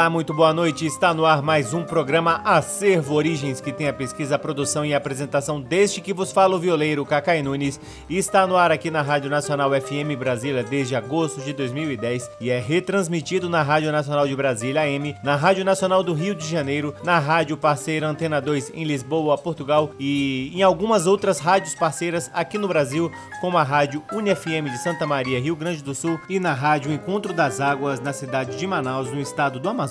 Olá, muito boa noite. Está no ar mais um programa Acervo Origens, que tem a pesquisa, a produção e a apresentação deste que vos fala o violeiro Cacai Nunes. E está no ar aqui na Rádio Nacional FM Brasília desde agosto de 2010 e é retransmitido na Rádio Nacional de Brasília AM, na Rádio Nacional do Rio de Janeiro, na Rádio Parceira Antena 2 em Lisboa, Portugal e em algumas outras rádios parceiras aqui no Brasil, como a Rádio UniFM de Santa Maria, Rio Grande do Sul e na Rádio Encontro das Águas na cidade de Manaus, no estado do Amazonas.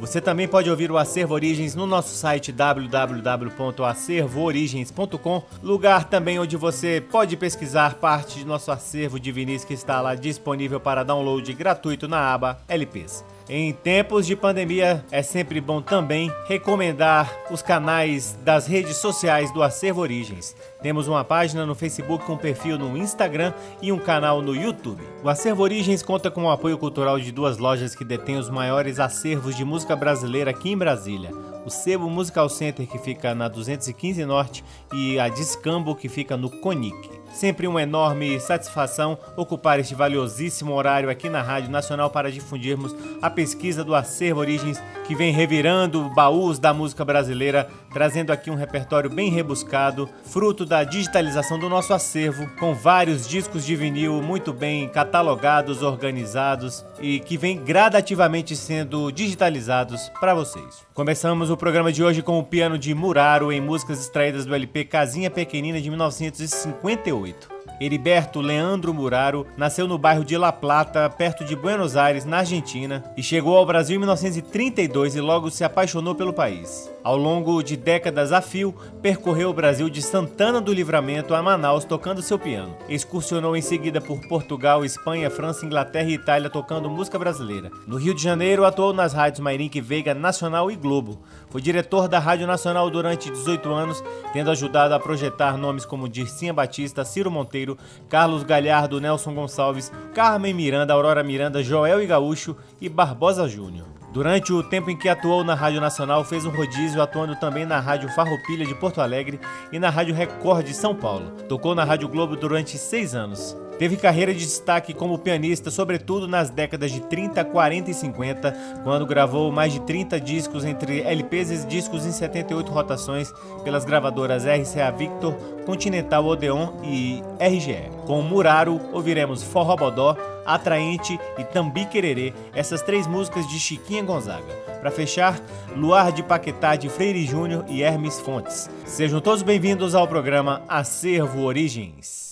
Você também pode ouvir o Acervo Origens no nosso site www.acervoorigens.com, lugar também onde você pode pesquisar parte de nosso acervo de vinis que está lá disponível para download gratuito na aba LPs. Em tempos de pandemia, é sempre bom também recomendar os canais das redes sociais do Acervo Origens. Temos uma página no Facebook, um perfil no Instagram e um canal no YouTube. O Acervo Origens conta com o apoio cultural de duas lojas que detêm os maiores acervos de música brasileira aqui em Brasília. O Sebo Musical Center, que fica na 215 Norte, e a Discambo, que fica no Conic. Sempre uma enorme satisfação ocupar este valiosíssimo horário aqui na Rádio Nacional para difundirmos a pesquisa do Acervo Origens, que vem revirando baús da música brasileira, trazendo aqui um repertório bem rebuscado, fruto da digitalização do nosso acervo, com vários discos de vinil muito bem catalogados, organizados e que vem gradativamente sendo digitalizados para vocês. Começamos o programa de hoje com o piano de Muraro em músicas extraídas do LP Casinha Pequenina de 1958. Heriberto Leandro Muraro nasceu no bairro de La Plata, perto de Buenos Aires, na Argentina, e chegou ao Brasil em 1932 e logo se apaixonou pelo país. Ao longo de décadas a fio, percorreu o Brasil de Santana do Livramento a Manaus tocando seu piano. Excursionou em seguida por Portugal, Espanha, França, Inglaterra e Itália tocando música brasileira. No Rio de Janeiro, atuou nas rádios Mairink Veiga, Nacional e Globo. Foi diretor da Rádio Nacional durante 18 anos, tendo ajudado a projetar nomes como Dircinha Batista, Ciro Monteiro, Carlos Galhardo, Nelson Gonçalves, Carmen Miranda, Aurora Miranda, Joel e Gaúcho e Barbosa Júnior. Durante o tempo em que atuou na Rádio Nacional, fez um rodízio atuando também na Rádio Farroupilha de Porto Alegre e na Rádio Record de São Paulo. Tocou na Rádio Globo durante seis anos. Teve carreira de destaque como pianista, sobretudo nas décadas de 30, 40 e 50, quando gravou mais de 30 discos entre LPs e discos em 78 rotações pelas gravadoras RCA Victor, Continental Odeon e RGE. Com Muraro, ouviremos Forró Bodó, Atraente e Tambi Quererê, essas três músicas de Chiquinha Gonzaga. Para fechar, Luar de Paquetá de Freire Júnior e Hermes Fontes. Sejam todos bem-vindos ao programa Acervo Origens.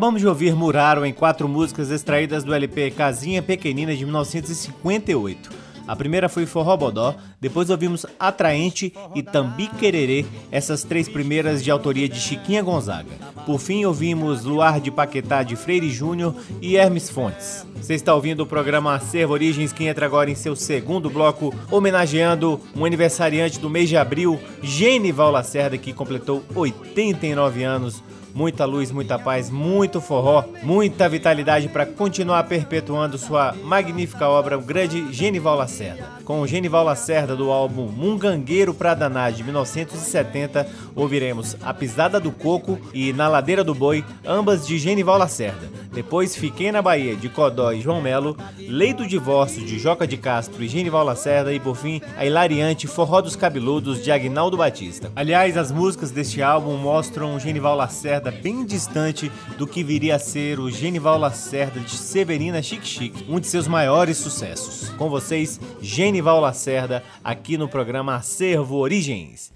Acabamos de ouvir Muraro em quatro músicas extraídas do LP Casinha Pequenina de 1958. A primeira foi Forró Bodó, depois ouvimos Atraente e Tambi Quererê, essas três primeiras de autoria de Chiquinha Gonzaga. Por fim, ouvimos Luar de Paquetá de Freire Júnior e Hermes Fontes. Você está ouvindo o programa Acervo Origens, que entra agora em seu segundo bloco, homenageando um aniversariante do mês de abril, Genival Lacerda, que completou 89 anos muita luz, muita paz, muito forró, muita vitalidade para continuar perpetuando sua magnífica obra, o grande Genival Lacerda. Com o Genival Lacerda do álbum Mungangueiro pra Danar de 1970, ouviremos A Pisada do Coco e Na Ladeira do Boi, ambas de Genival Lacerda. Depois Fiquei na Bahia de Codó e João Melo, Lei do Divórcio de Joca de Castro e Genival Lacerda e por fim a hilariante Forró dos Cabeludos de Agnaldo Batista. Aliás, as músicas deste álbum mostram Genival Lacerda Lacerda bem distante do que viria a ser o Genival Lacerda de Severina Chic Chic, um de seus maiores sucessos. Com vocês, Genival Lacerda, aqui no programa Acervo Origens.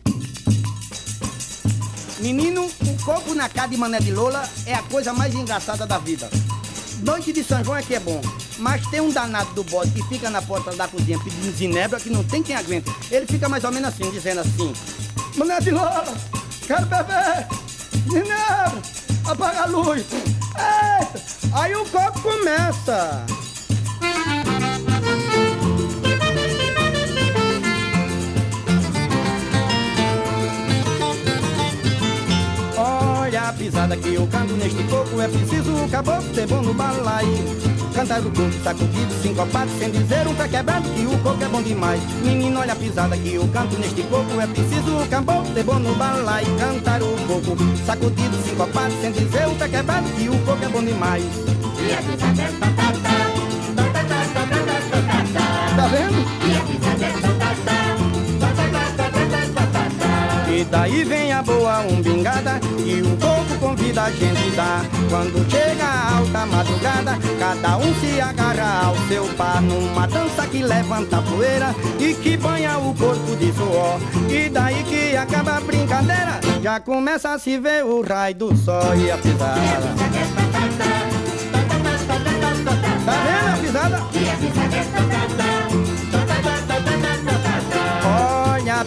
Menino, o coco na cara de Mané de Lola é a coisa mais engraçada da vida. Noite de São João é que é bom, mas tem um danado do bode que fica na porta da cozinha pedindo ginebra que não tem quem aguenta. Ele fica mais ou menos assim, dizendo assim: Mané de Lola, quero beber, Ginebra, apaga a luz. Eita, aí o copo começa. A pisada que eu canto neste coco, é preciso o caboclo ter bom no balaio. Cantar do corpo, sacudido, sincopado, sem dizer um pé quebrado, que o coco é bom demais. Menino, olha a pisada que eu canto neste coco, é preciso o caboclo ter bom no balai. Cantar o coco, sacudido, sincopado, sem dizer um pé quebrado, que o coco é bom demais. E a pisada é Tá vendo? E daí vem a boa umbingada e o coco convida a gente dar. Quando chega a alta madrugada, cada um se agarra ao seu par numa dança que levanta a poeira e que banha o corpo de suor. E daí que acaba a brincadeira, já começa a se ver o raio do sol e a pisada. Tá vendo a pisada? a pisada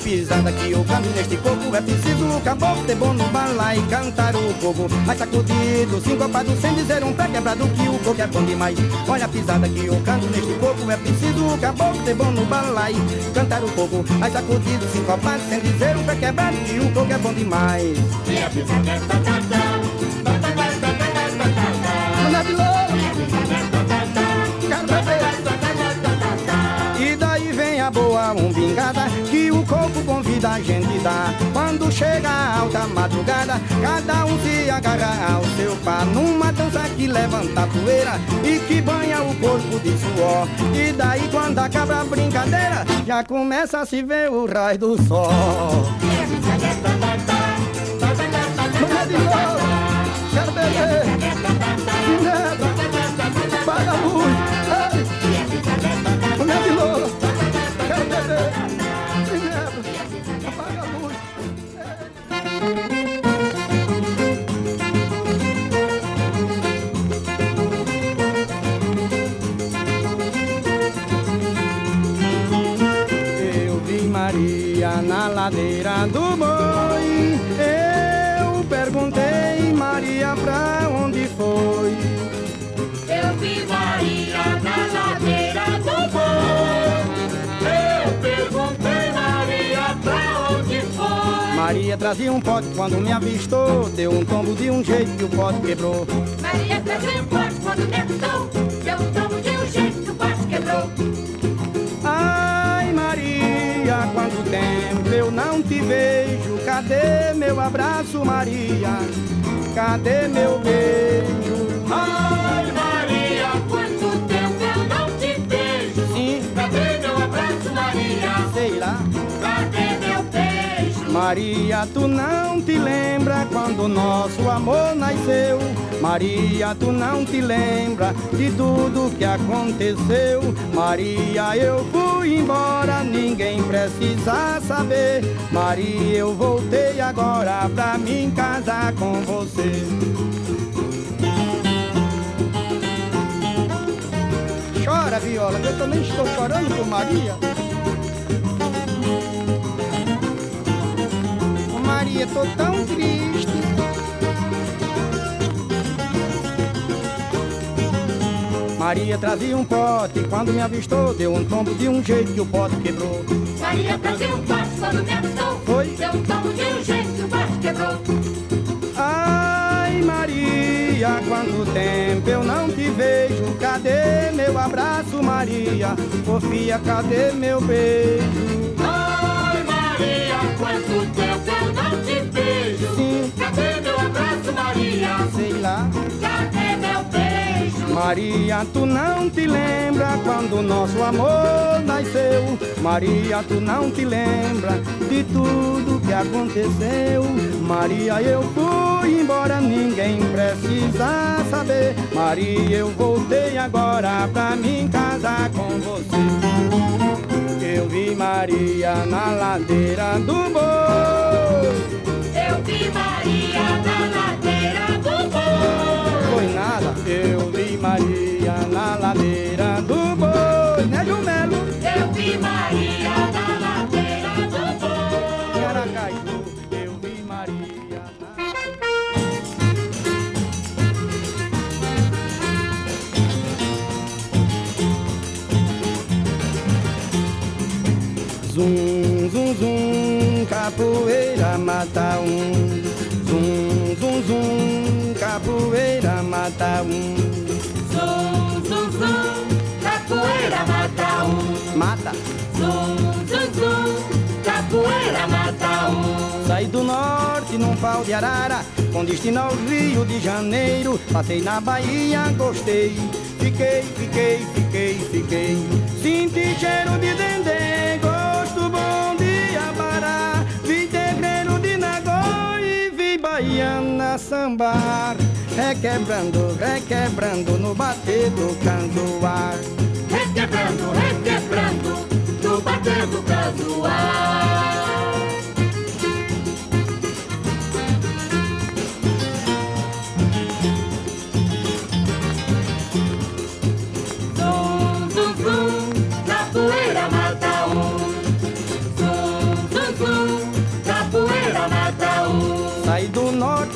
que eu canto neste coco É preciso o caboclo ter bom no bala e cantar o coco Mais sacudido, sincopado, sem dizer um pé quebrado Que o coco é bom demais. Olha a pisada que eu canto neste coco É preciso o caboclo ter bom no bala e cantar o coco Mais sacudido, sincopado, sem dizer um pé quebrado Que o coco é bom demais. E a pisada é tatatá E daí vem a boa umbingada coco gente dar. Quando chega a alta madrugada, cada um se agarra ao seu par. Numa dança que levanta a poeira e que banha o corpo de suor. E daí quando acaba a brincadeira, já começa a se ver o raio do sol. Vamos de novo, quero beber, ginebra, paga a luz, ladeira do boi. Eu perguntei, Maria, pra onde foi? Eu vi Maria na ladeira do boi. Eu perguntei, Maria, pra onde foi? Maria trazia um pote quando me avistou. Deu um tombo de um jeito que o pote quebrou. Maria trazia um pote quando me avistou. Deu um tombo de um jeito que o pote quebrou. Quanto tempo eu não te vejo? Cadê meu abraço, Maria? Cadê meu beijo? Ai, Maria, quanto tempo eu não te vejo? Sim. Cadê meu abraço, Maria? Sei lá. Cadê meu beijo? Maria, tu não te lembra quando nosso amor nasceu. Maria, tu não te lembra de tudo que aconteceu. Maria, eu fui embora, ninguém precisa saber. Maria, eu voltei agora pra me casar com você. Chora, viola, eu também estou chorando por Maria. Maria, tô tão triste. Maria trazia um pote, quando me avistou, deu um tombo de um jeito que o pote quebrou. Maria trazia um pote, quando me avistou, Foi? deu um tombo de um jeito que o pote quebrou. Ai, Maria, quanto tempo eu não te vejo. Cadê meu abraço, Maria? Sofia, cadê meu beijo? Quanto tempo eu não te vejo. Sim. Cadê meu abraço, Maria? Sei lá. Cadê meu beijo? Maria, tu não te lembra quando nosso amor nasceu? Maria, tu não te lembra de tudo que aconteceu? Maria, eu fui embora, ninguém precisa saber. Maria, eu voltei agora pra me casar com você. Eu vi Maria na ladeira do boi. Eu vi Maria na ladeira do boi. Foi nada, eu vi Maria na ladeira do boi, né, Jumelo? Eu vi Maria Zum, zum, zum, capoeira mata um. Zum, zum, zum, capoeira mata um. Zum, zum, zum, capoeira mata um. Mata. Zum, zum, zum, capoeira mata um. Saí do norte num pau de arara, com destino ao Rio de Janeiro. Passei na Bahia, gostei. Fiquei, fiquei, fiquei, fiquei. Senti cheiro de dendê, vi baiana sambar. Requebrando, requebrando no bater do candoar. Requebrando, requebrando, no bater do casuar.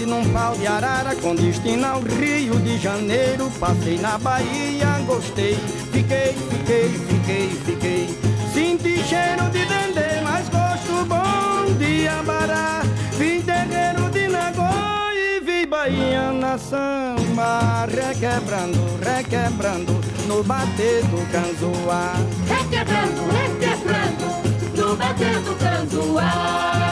Num pau de arara com destino ao Rio de Janeiro. Passei na Bahia, gostei. Fiquei, fiquei, fiquei, fiquei. Senti cheiro de dendê, mas gosto bom de abará. Vi terreiro de Nagô e vi baiana samba. Requebrando, requebrando no bater do canzoá. Requebrando, requebrando, no bater do canzoar.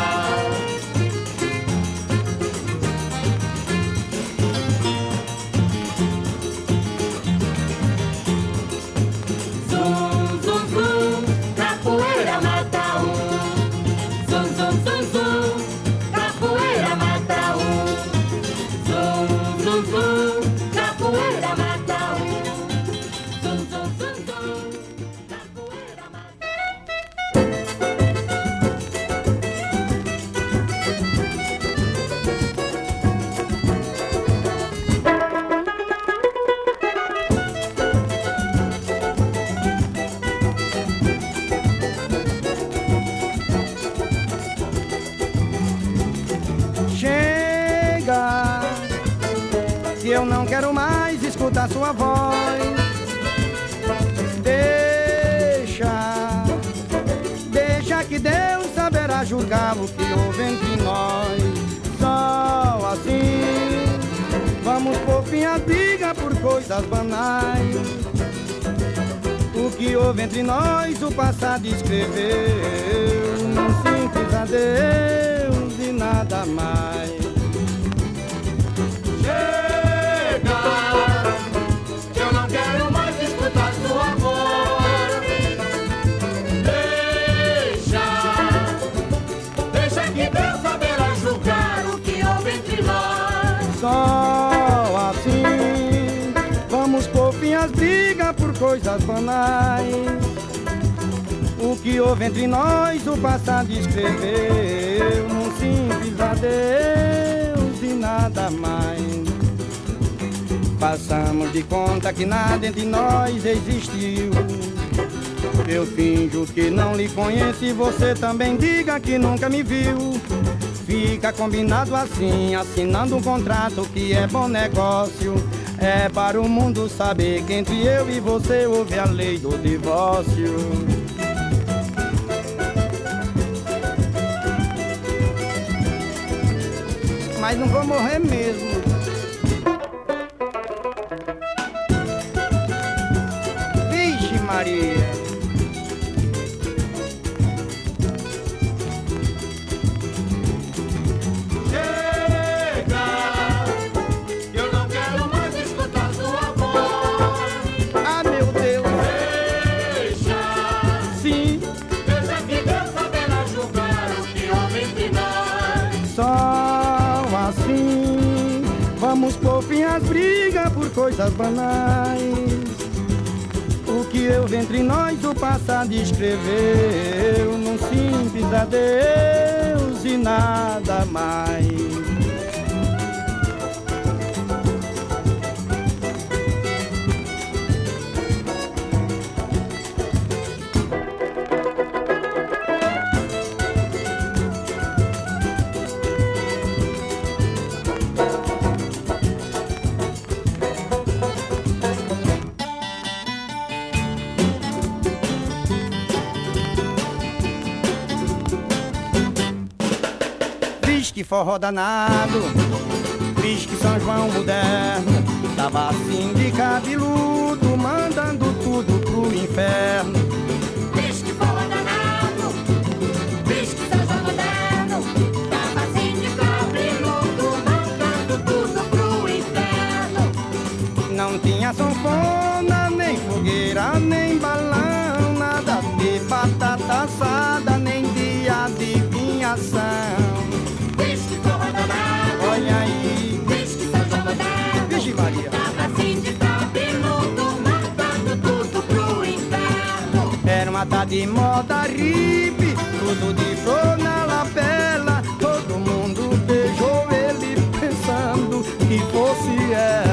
Escutar sua voz, deixa, deixa que Deus saberá julgar o que houve entre nós. Só assim, vamos por fim a briga por coisas banais. O que houve entre nós, o passado escreveu num simples adeus e nada mais. Chega, coisas banais. O que houve entre nós, o passado escreveu num simples adeus e nada mais. Passamos de conta que nada entre nós existiu. Eu finjo que não lhe conheço e você também diga que nunca me viu. Fica combinado assim, assinando um contrato que é bom negócio. É para o mundo saber que entre eu e você houve a lei do divórcio. Mas não vou morrer mesmo. Vixe Maria. Coisas banais. O que eu vi entre nós do passado escreveu num simples adeus e nada mais. Forró danado, que São João moderno, tava assim de cabeludo, mandando tudo pro inferno. Que forró danado, que São João moderno, tava assim de cabeludo, mandando tudo pro inferno. Não tinha sanfona, nem fogueira, nem balão, nada de batata assada, nem de adivinhação. De moda ripe, tudo de flor na lapela. Todo mundo beijou ele pensando que fosse ela.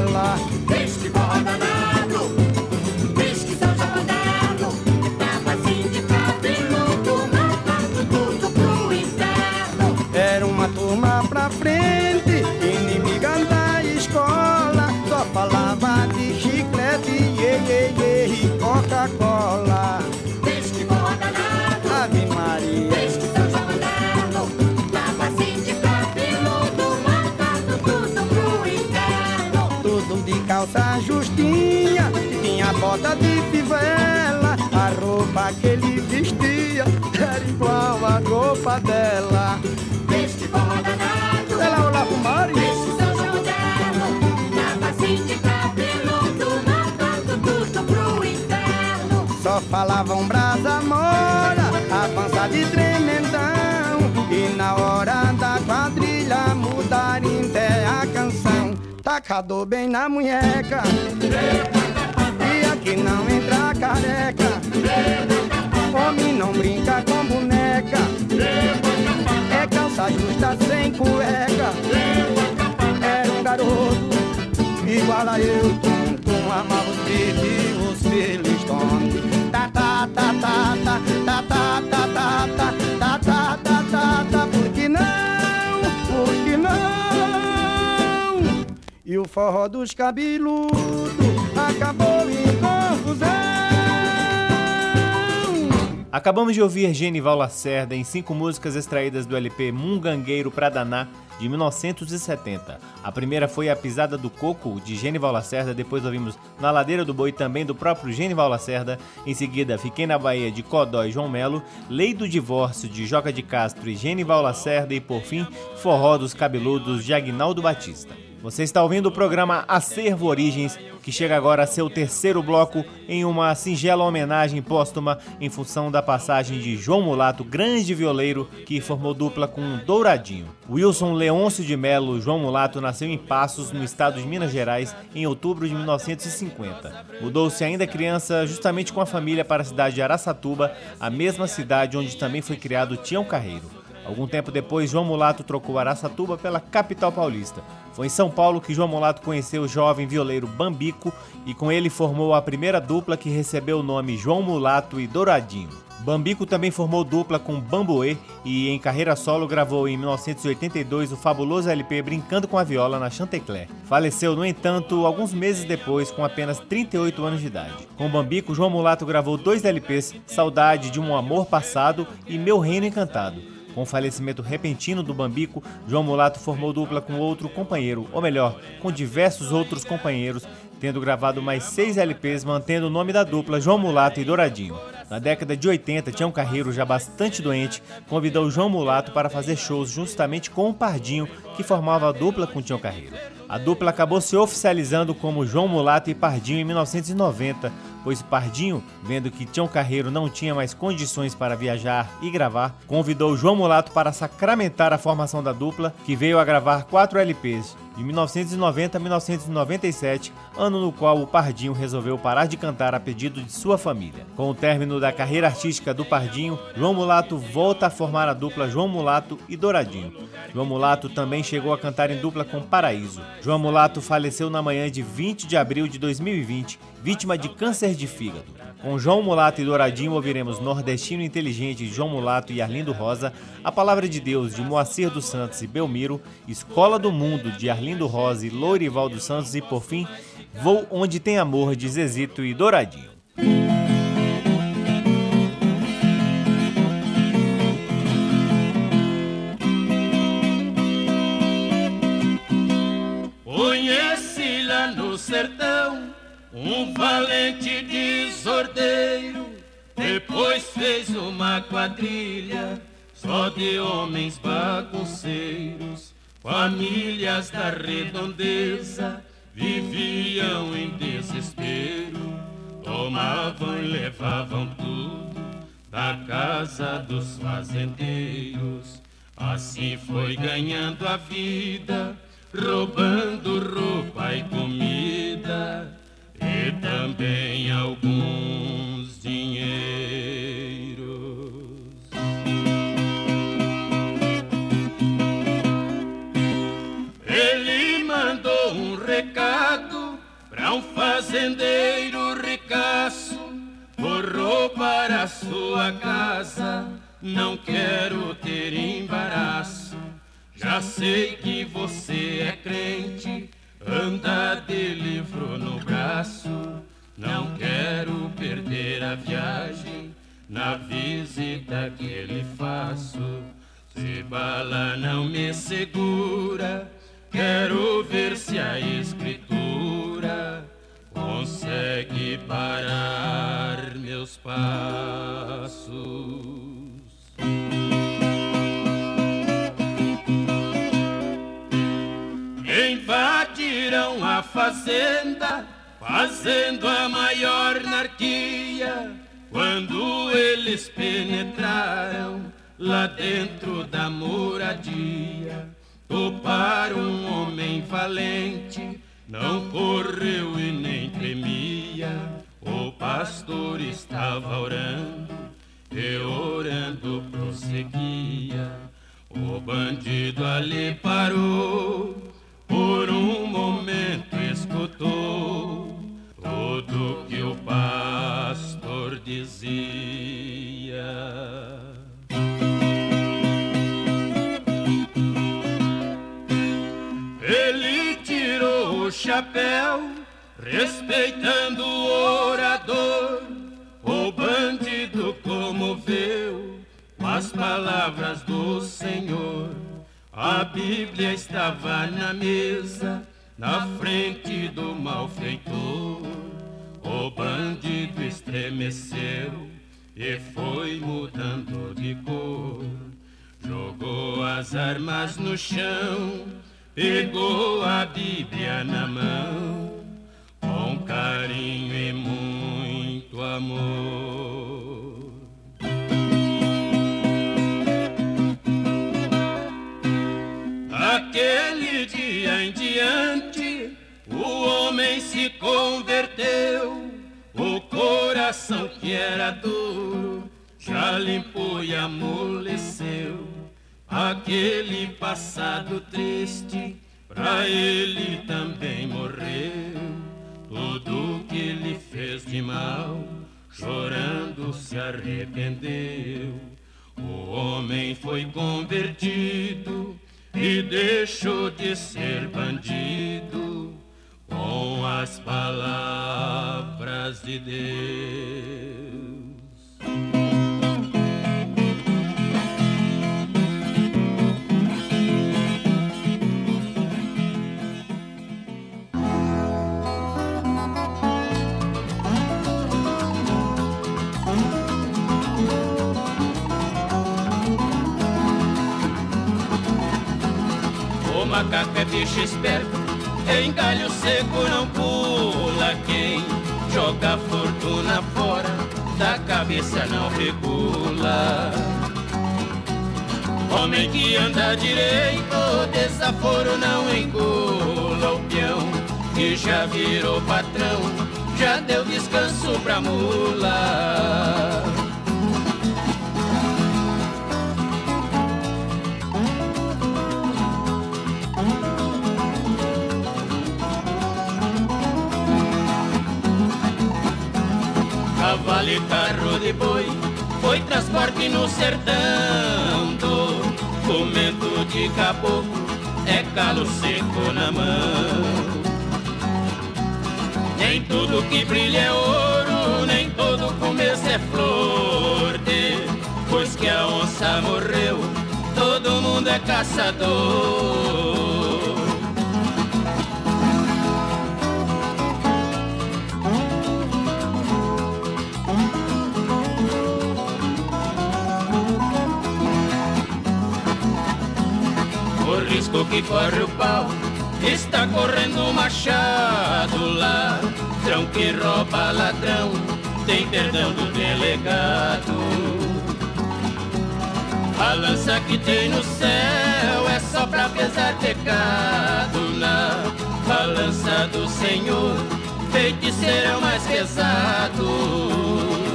A roupa dela. Este forró danado, ela olhava pro mar e... Este São João tava assim de cabeludo, matando tudo pro inferno. Só falavam brasa mora, avança de tremendão, e na hora da quadrilha mudar até a canção tacador bem na munheca. E aqui não entra careca. Homem não brinca com boneca. É calça justa sem cueca. Era um garoto igual a eu, tum, tum, amava os e os filistones. Ta ta ta ta ta ta ta ta ta ta ta ta ta ta por que não? Por que não? E o forró dos cabeludos acabou em confusão. Acabamos de ouvir Genival Lacerda em cinco músicas extraídas do LP Mungangueiro pra Danar de 1970. A primeira foi A Pisada do Coco, de Genival Lacerda, depois ouvimos Na Ladeira do Boi, também do próprio Genival Lacerda, em seguida Fiquei na Bahia, de Codó e João Melo, Lei do Divórcio, de Joca de Castro e Genival Lacerda e, por fim, Forró dos Cabeludos, de Agnaldo Batista. Você está ouvindo o programa Acervo Origens, que chega agora a seu terceiro bloco em uma singela homenagem póstuma em função da passagem de João Mulato, grande violeiro que formou dupla com Douradinho. Wilson Leôncio de Melo João Mulato nasceu em Passos, no estado de Minas Gerais, em outubro de 1950. Mudou-se ainda criança justamente com a família para a cidade de Araçatuba, a mesma cidade onde também foi criado Tião Carreiro. Algum tempo depois, João Mulato trocou Araçatuba pela capital paulista. Foi em São Paulo que João Mulato conheceu o jovem violeiro Bambico e com ele formou a primeira dupla que recebeu o nome João Mulato e Douradinho. Bambico também formou dupla com Bamboê e em carreira solo gravou em 1982 o fabuloso LP Brincando com a Viola na Chantecler. Faleceu, no entanto, alguns meses depois com apenas 38 anos de idade. Com Bambico, João Mulato gravou dois LPs, Saudade de um Amor Passado e Meu Reino Encantado. Com o falecimento repentino do Bambico, João Mulato formou dupla com outro companheiro, ou melhor, com diversos outros companheiros, tendo gravado mais seis LPs mantendo o nome da dupla João Mulato e Douradinho. Na década de 80, Tião Carreiro, já bastante doente, convidou João Mulato para fazer shows justamente com o Pardinho, que formava a dupla com Tião Carreiro. A dupla acabou se oficializando como João Mulato e Pardinho em 1990, pois Pardinho, vendo que Tião Carreiro não tinha mais condições para viajar e gravar, convidou João Mulato para sacramentar a formação da dupla, que veio a gravar quatro LPs, de 1990 a 1997, ano no qual o Pardinho resolveu parar de cantar a pedido de sua família. Com o término da carreira artística do Pardinho, João Mulato volta a formar a dupla João Mulato e Douradinho. João Mulato também chegou a cantar em dupla com Paraíso. João Mulato faleceu na manhã de 20 de abril de 2020, vítima de câncer de fígado. Com João Mulato e Douradinho ouviremos Nordestino Inteligente de João Mulato e Arlindo Rosa, A Palavra de Deus de Moacir dos Santos e Belmiro, Escola do Mundo de Arlindo Rosa e Lourival dos Santos e, por fim, Vou Onde Tem Amor de Zezito e Douradinho. Sertão um valente desordeiro. Depois fez uma quadrilha só de homens bagunceiros. Famílias da redondeza viviam em desespero. Tomavam e levavam tudo da casa dos fazendeiros. Assim foi ganhando a vida, roubando roupa e comida, e também alguns dinheiros. Ele mandou um recado para um fazendeiro ricaço, vou roubar a sua casa, não quero ter embaraço. Já sei que você é crente, anda de livro no braço. Não quero perder a viagem na visita que lhe faço. Se bala não me segura, quero ver se a escritura consegue parar meus passos. Invadiram a fazenda, fazendo a maior anarquia. Quando eles penetraram lá dentro da moradia, toparam um homem valente, não correu e nem tremia. O pastor estava orando e orando prosseguia. O bandido ali parou, dizia. Ele tirou o chapéu, respeitando o orador. O bandido comoveu com as palavras do Senhor. A Bíblia estava na mesa, na frente do malfeitor. O bandido estremeceu e foi mudando de cor. Jogou as armas no chão, pegou a Bíblia na mão, com carinho e muito amor. Aquele dia em diante, homem se converteu. O coração que era duro já limpou e amoleceu. Aquele passado triste, pra ele também morreu. Tudo que ele fez de mal, chorando se arrependeu. O homem foi convertido e deixou de ser bandido com as palavras de Deus. O macaco é bicho esperto, em galho seco não pula. Quem joga fortuna fora, da cabeça não regula. Homem que anda direito, desaforo não engula. O peão que já virou patrão, já deu descanso pra mula. Cavalo e carro de boi Foi transporte no sertão. Do Comento de caboclo É calo seco na mão. Nem tudo que brilha é ouro Nem todo começo é flor. De Pois que a onça morreu Todo mundo é caçador que corre o pau Está correndo o machado lá Trão que rouba ladrão Tem perdão do delegado A lança que tem no céu É só pra pesar pecado Na balança do Senhor Feiticeiro é o mais pesado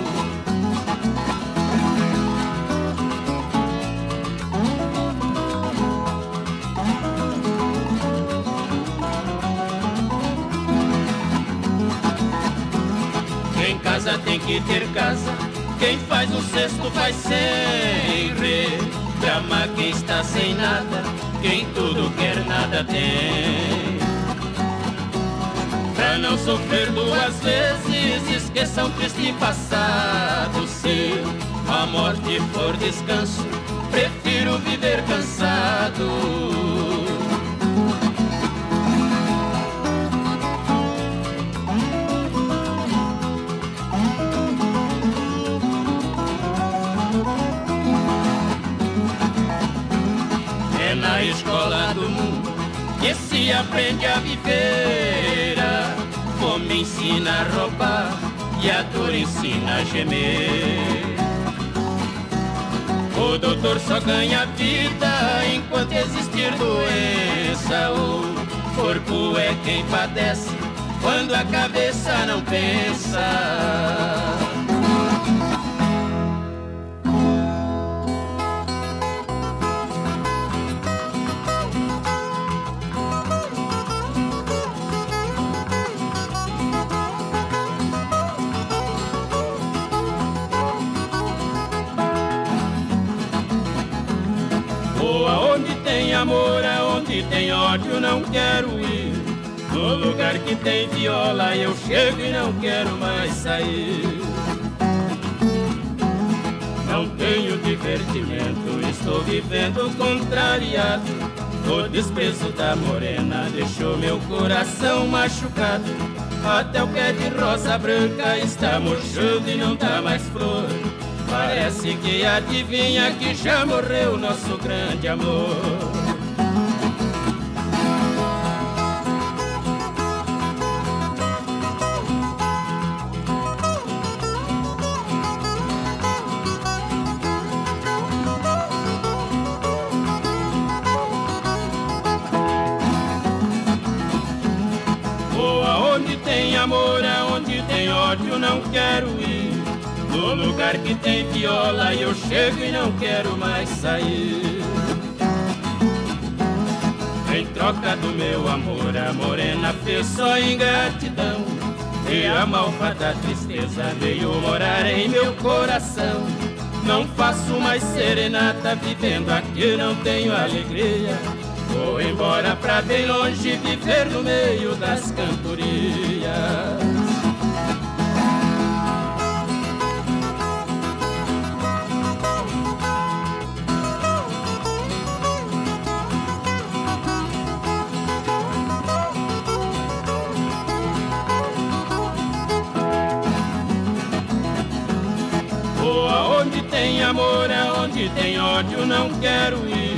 casa tem que ter casa. Quem faz um cesto faz sem reclamar. Quem está sem nada, quem tudo quer nada tem. Pra não sofrer duas vezes, esqueça um triste passado. Se a morte for descanso, prefiro viver cansado. Se aprende a viver. A fome ensina a roubar e a dor ensina a gemer. O doutor só ganha vida enquanto existir doença. O corpo é quem padece quando a cabeça não pensa. Vou aonde tem amor, aonde tem ódio, não quero ir. No lugar que tem viola, eu chego e não quero mais sair. Não tenho divertimento, estou vivendo contrariado. O desprezo da morena deixou meu coração machucado. Até o pé de rosa branca está murchando e não dá mais flor. Parece que adivinha que já morreu nosso grande amor. Vou aonde tem amor, aonde tem ódio, não quero ir. No lugar que tem viola, eu chego e não quero mais sair. Em troca do meu amor, a morena fez só ingratidão. E a malvada tristeza veio morar em meu coração. Não faço mais serenata, vivendo aqui não tenho alegria. Vou embora pra bem longe, viver no meio das cantorias. Aonde tem ódio, não quero ir.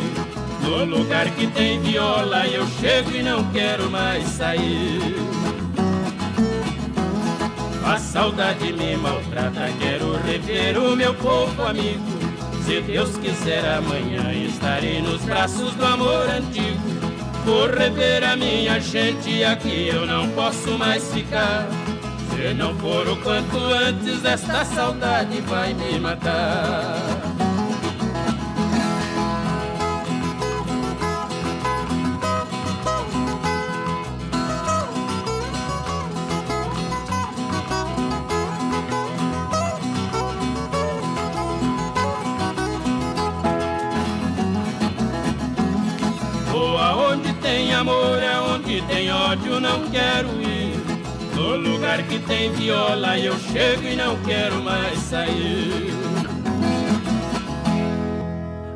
No lugar que tem viola, eu chego e não quero mais sair. A saudade me maltrata, quero rever o meu povo amigo. Se Deus quiser, amanhã estarei nos braços do amor antigo. Vou rever a minha gente, aqui eu não posso mais ficar. Se não for o quanto antes, esta saudade vai me matar. Ódio, não quero ir. No lugar que tem viola, eu chego e não quero mais sair.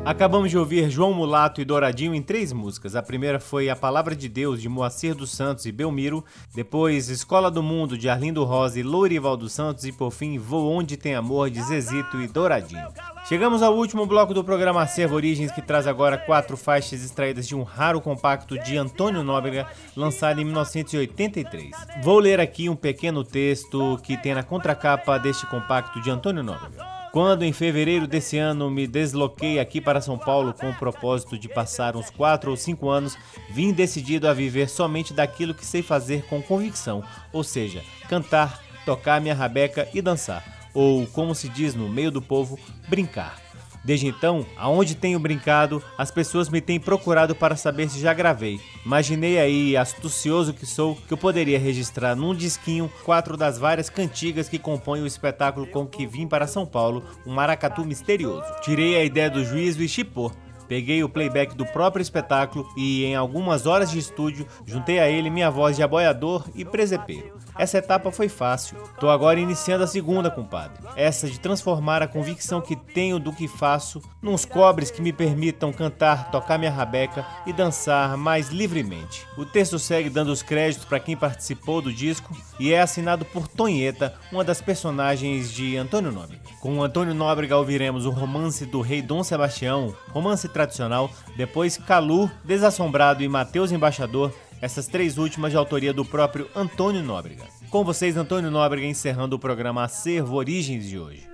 Acabamos de ouvir João Mulato e Douradinho em três músicas. A primeira foi A Palavra de Deus, de Moacir dos Santos e Belmiro. Depois, Escola do Mundo, de Arlindo Rosa e Lourival dos Santos. E por fim, Vou Onde Tem Amor, de Zezito e Douradinho. Chegamos ao último bloco do programa Acervo Origens, que traz agora quatro faixas extraídas de um raro compacto de Antônio Nóbrega, lançado em 1983. Vou ler aqui um pequeno texto que tem na contracapa deste compacto de Antônio Nóbrega. Quando em fevereiro desse ano me desloquei aqui para São Paulo com o propósito de passar uns 4 ou 5 anos, vim decidido a viver somente daquilo que sei fazer com convicção, ou seja, cantar, tocar minha rabeca e dançar, ou como se diz no meio do povo, brincar. Desde então, aonde tenho brincado, as pessoas me têm procurado para saber se já gravei. Imaginei aí, astucioso que sou, que eu poderia registrar num disquinho quatro das várias cantigas que compõem o espetáculo com que vim para São Paulo, um maracatu misterioso. Tirei a ideia do juízo e chipou. Peguei o playback do próprio espetáculo e, em algumas horas de estúdio, juntei a ele minha voz de aboiador e presepeiro. Essa etapa foi fácil. Tô agora iniciando a segunda, compadre. Essa de transformar a convicção que tenho do que faço nos cobres que me permitam cantar, tocar minha rabeca e dançar mais livremente. O texto segue dando os créditos para quem participou do disco e é assinado por Tonheta, uma das personagens de Antônio Nóbrega. Com Antônio Nóbrega ouviremos o romance do rei Dom Sebastião, romance tradicional, depois Calu, Desassombrado e Mateus Embaixador, essas três últimas de autoria do próprio Antônio Nóbrega. Com vocês, Antônio Nóbrega, encerrando o programa Acervo Origens de hoje.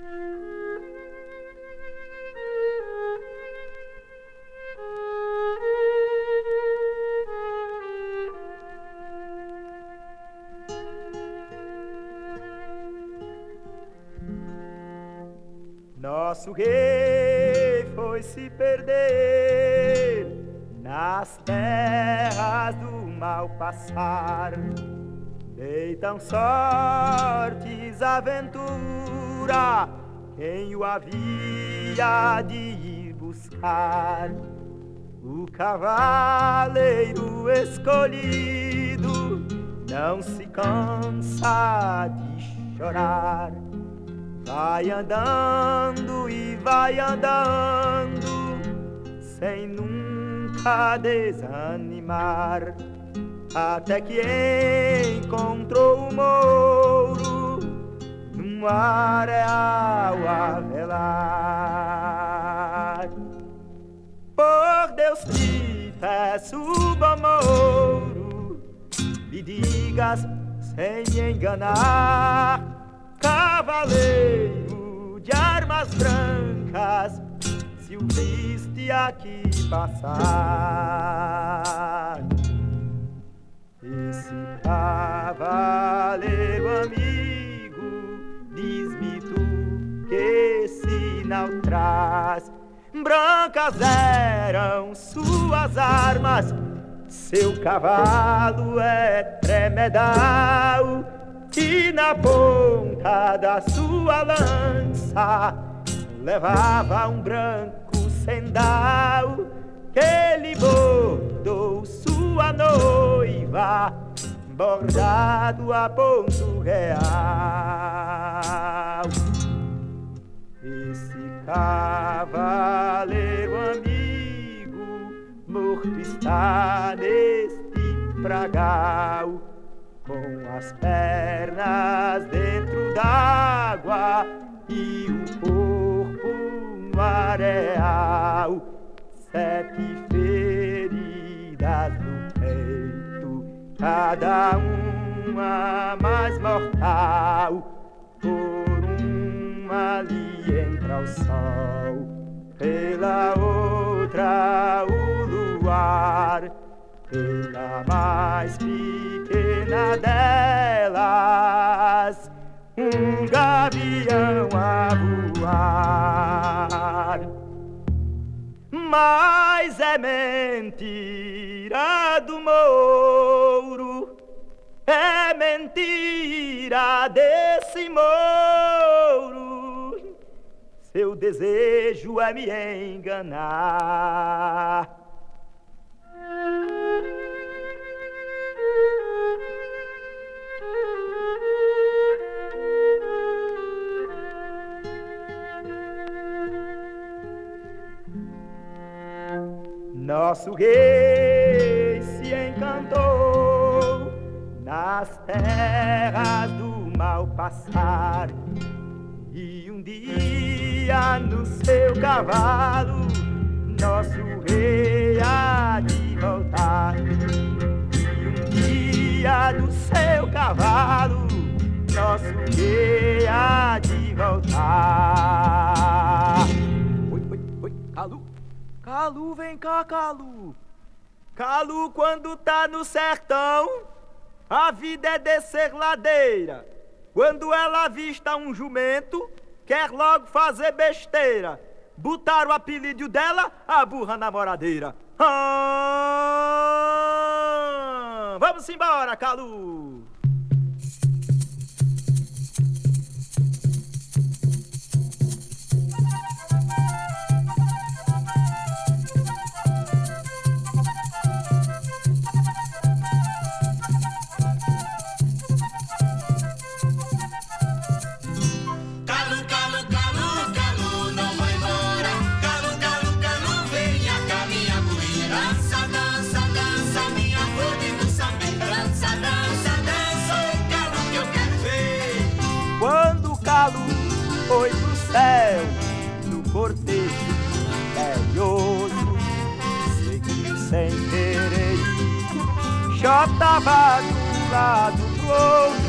Nosso rei foi se perder nas terras do mal passar. Deitam sortes aventura quem o havia de ir buscar. O cavaleiro escolhido não se cansa de chorar. Vai andando e vai andando sem nunca desanimar. Até que encontrou o mouro num areal a velar. Por Deus te peço, bom mouro, me digas sem me enganar cavaleiro de armas brancas, se o viste aqui passar. Esse cavaleiro amigo, diz-me tu que sinal traz. Brancas eram suas armas, Seu cavalo é tremedal e na ponta da sua lança levava um branco sendal que ele bordou sua noiva bordado a ponto real. Esse cavaleiro amigo morto está neste pragal, com as pernas dentro d'água e o areal, sete feridas no peito, cada uma mais mortal. Por uma ali entra o sol, pela outra o luar, pela mais pequena delas, um gavião a voar. Mas é mentira do mouro, é mentira desse mouro. Seu desejo é me enganar. Nosso rei se encantou nas terras do mal passar. E um dia no seu cavalo, nosso rei há de voltar. E um dia no seu cavalo, nosso rei há de voltar. Calu, vem cá, Calu. Calu, quando tá no sertão, a vida é descer ladeira. Quando ela avista um jumento, quer logo fazer besteira. Botar o apelido dela, a burra namoradeira. Ah, vamos embora, Calu. Calu, Já tava do lado do outro,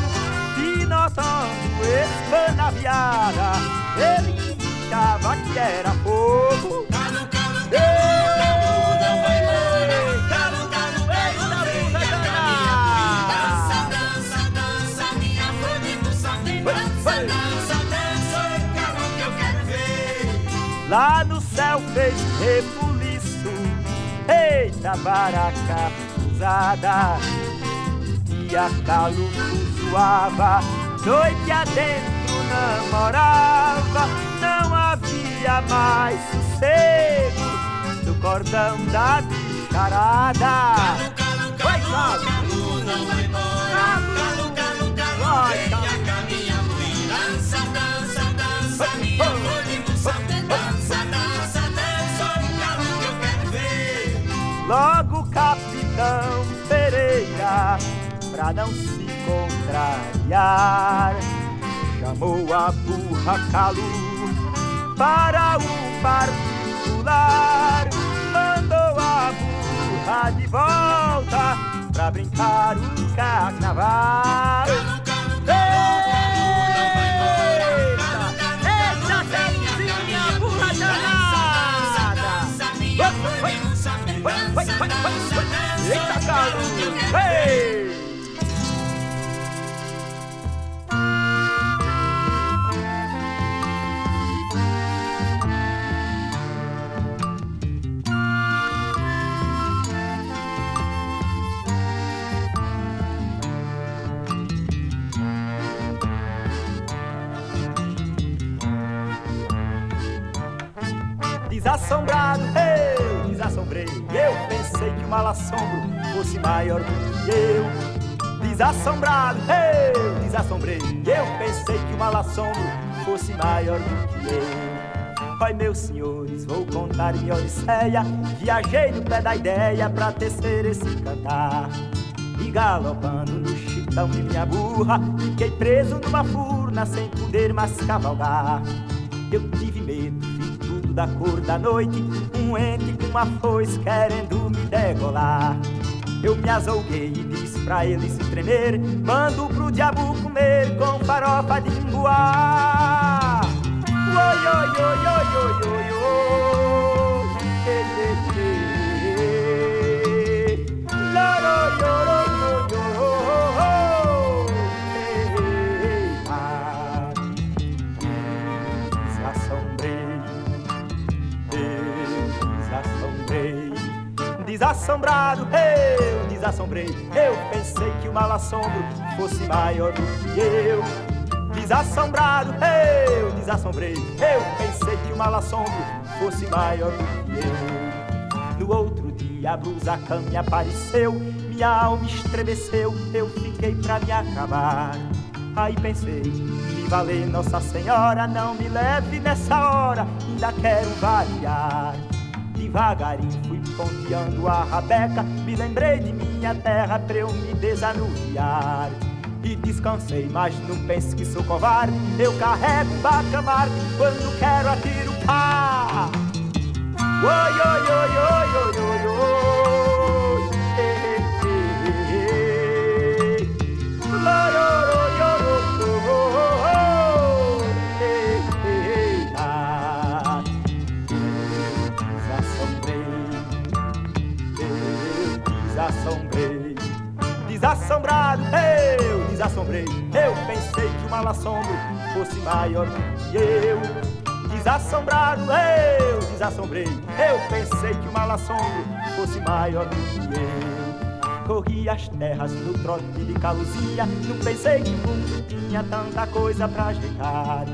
e notando espanaviada, ele achava que era fogo. Calu, calu, calu, calu, não vai embora. Calu, venha cá, minha buíra. Dança, dança, dança, minha flor de Moçambique. Dança, dança, dança, o calu que eu quero ver. Lá no céu fez rebuliço, eita baraca e a calo zoava, noite adentro namorava, não havia mais sossego no cordão da bicharada. Vai, Calo! Calu, não vai embora. Calu, calu, calu, Vai, venha cá, minha buíra. Dança, dança, dança, minha flor de Moçambique. Dança, dança, dança, calu capitão Pereira, pra não se contrariar, chamou a burra Calu para o particular. Mandou a burra de volta pra brincar o carnaval. Assombro fosse maior do que eu. Desassombrado, eu desassombrei. Eu pensei que o mal assombro fosse maior do que eu. Pai, meus senhores, vou contar minha odisseia. Viajei no pé da ideia pra tecer esse cantar. E galopando no chitão de minha burra, fiquei preso numa furna sem poder mais cavalgar. Eu tive medo, vi tudo da cor da noite, um ente com uma foice querendo degolar. Eu me azouguei e disse pra ele se tremer, mando pro diabo comer com farofa de emboar. Oi, oi, oi, oi, oi, oi, oi. Desassombrado, eu desassombrei. Eu pensei que o mal assombro fosse maior do que eu. Desassombrado, eu desassombrei. Eu pensei que o mal assombro fosse maior do que eu. No outro dia a blusa me apareceu, minha alma estremeceu, eu fiquei pra me acabar. Aí pensei, me valer Nossa Senhora, não me leve nessa hora, ainda quero variar. Devagarinho fui ponteando a rabeca, me lembrei de minha terra pra eu me desanuviar. E descansei, mas não pense que sou covarde, eu carrego um bacamarte quando quero atiro pá. Oi, oi, oi, oi, oi, oi, oi. Desassombrado, eu desassombrei. Eu pensei que o mal assombro fosse maior que eu. Desassombrado, eu desassombrei. Eu pensei que o mal assombro fosse maior que eu. Corri as terras no trote de caluzia. Não pensei que o mundo tinha tanta coisa pra ajeitar.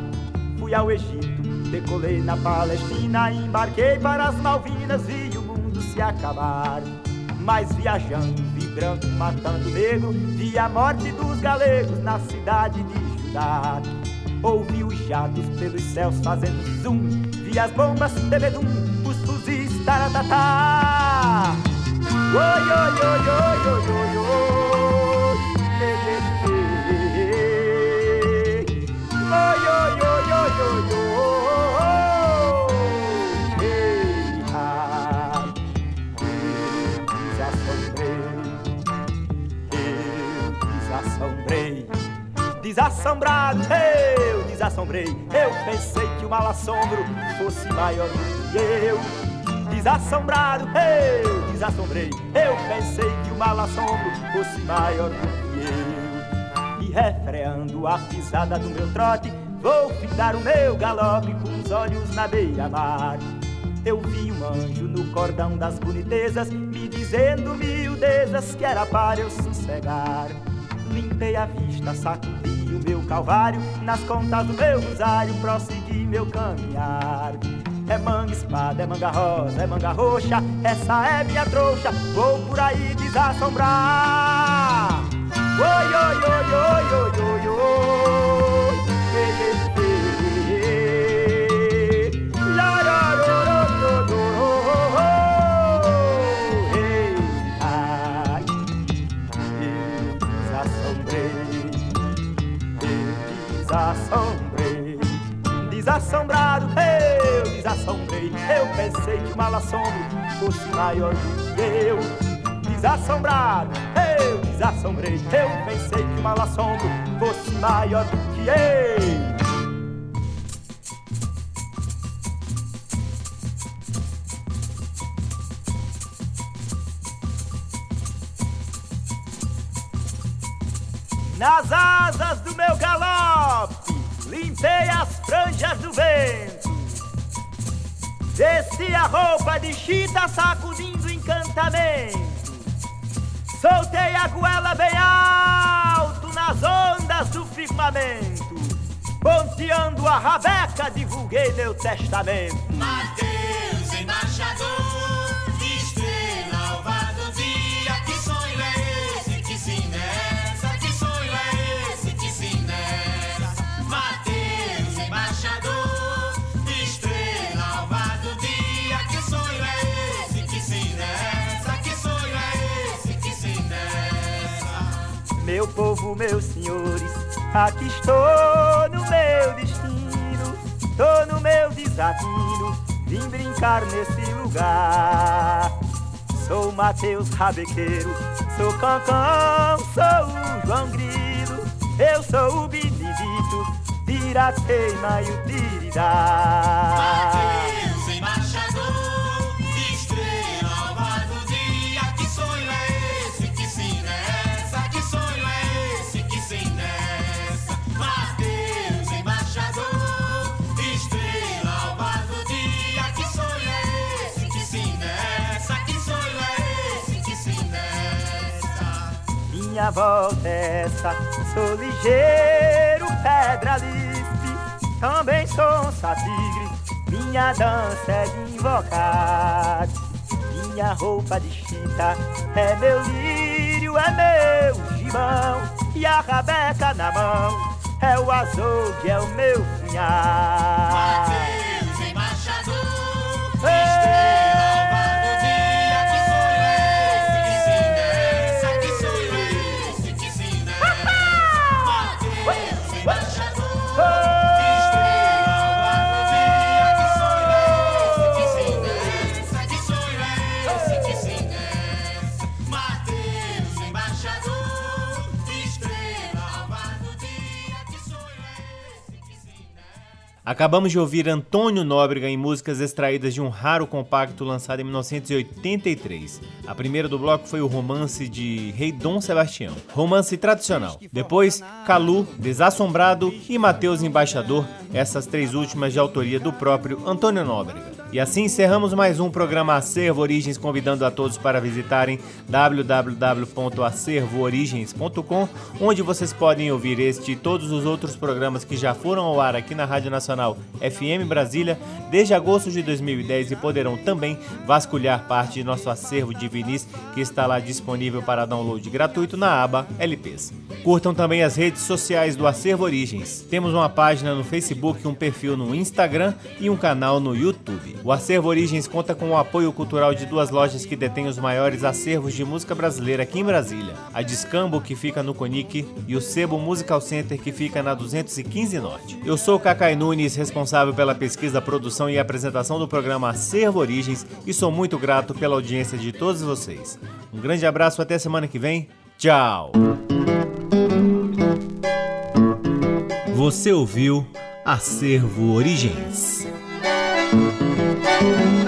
Fui ao Egito, decolei na Palestina, embarquei para as Malvinas, vi o mundo se acabar. Mas viajando, vi branco matando negro, vi a morte dos galegos na cidade de Judá. Ouvi os jatos pelos céus fazendo zoom, vi as bombas tebedum, os fuzis taratatá. Oi, oi, oi, oi, oi, oi, oi. Oi, oi, oi, Desassombrei. Desassombrado, eu desassombrei. Eu pensei que o mal assombro fosse maior do que eu. Desassombrado, eu desassombrei. Eu pensei que o mal assombro fosse maior do que eu. E refreando a pisada do meu trote, vou findar o meu galope com os olhos na beira-mar. Eu vi um anjo no cordão das bonitezas, me dizendo miudezas que era para eu sossegar. Limpei a vista, sacudi o meu calvário, nas contas do meu rosário, prossegui meu caminhar. É manga espada, é manga rosa, é manga roxa, essa é minha trouxa, vou por aí desassombrar. Oi, oi, oi, oi, oi, oi, oi. Desassombrado, eu desassombrei. Eu pensei que o mal assombro fosse maior do que eu. Desassombrado, eu desassombrei. Eu pensei que o mal assombro fosse maior do que eu. Nas asas do meu galope, limpei as franjas do vento. Vesti a roupa de chita, sacudindo encantamento. Soltei a goela bem alto nas ondas do firmamento. Ponteando a rabeca, divulguei meu testamento. Povo, meus senhores, aqui estou no meu destino, tô no meu desatino, vim brincar nesse lugar. Sou Mateus Rabequeiro, sou Cancão, sou o João Grilo, eu sou o Benedito, Piratema e o Minha volta é essa, sou ligeiro, pedra lispe, também sou um satigre, minha dança é de invocar. Minha roupa de chita é meu lírio, é meu gibão, e a rabeca na mão é o açougue, é o meu punhal. Mateus, embaixador, estrela Acabamos de ouvir Antônio Nóbrega em músicas extraídas de um raro compacto lançado em 1983. A primeira do bloco foi o romance de Rei Dom Sebastião, romance tradicional. Depois, Calu, Desassombrado e Mateus Embaixador, essas três últimas de autoria do próprio Antônio Nóbrega. E assim encerramos mais um programa Acervo Origens, convidando a todos para visitarem www.acervoorigens.com, onde vocês podem ouvir este e todos os outros programas que já foram ao ar aqui na Rádio Nacional FM Brasília desde agosto de 2010 e poderão também vasculhar parte de nosso acervo de vinis que está lá disponível para download gratuito na aba LPs. Curtam também as redes sociais do Acervo Origens. Temos uma página no Facebook, um perfil no Instagram e um canal no YouTube. O Acervo Origens conta com o apoio cultural de duas lojas que detêm os maiores acervos de música brasileira aqui em Brasília: a Discambo, que fica no Conic, e o Sebo Musical Center, que fica na 215 Norte. Eu sou Cacai Nunes, responsável pela pesquisa, produção e apresentação do programa Acervo Origens, e sou muito grato pela audiência de todos vocês. Um grande abraço, até semana que vem. Tchau! Você ouviu Acervo Origens. thank you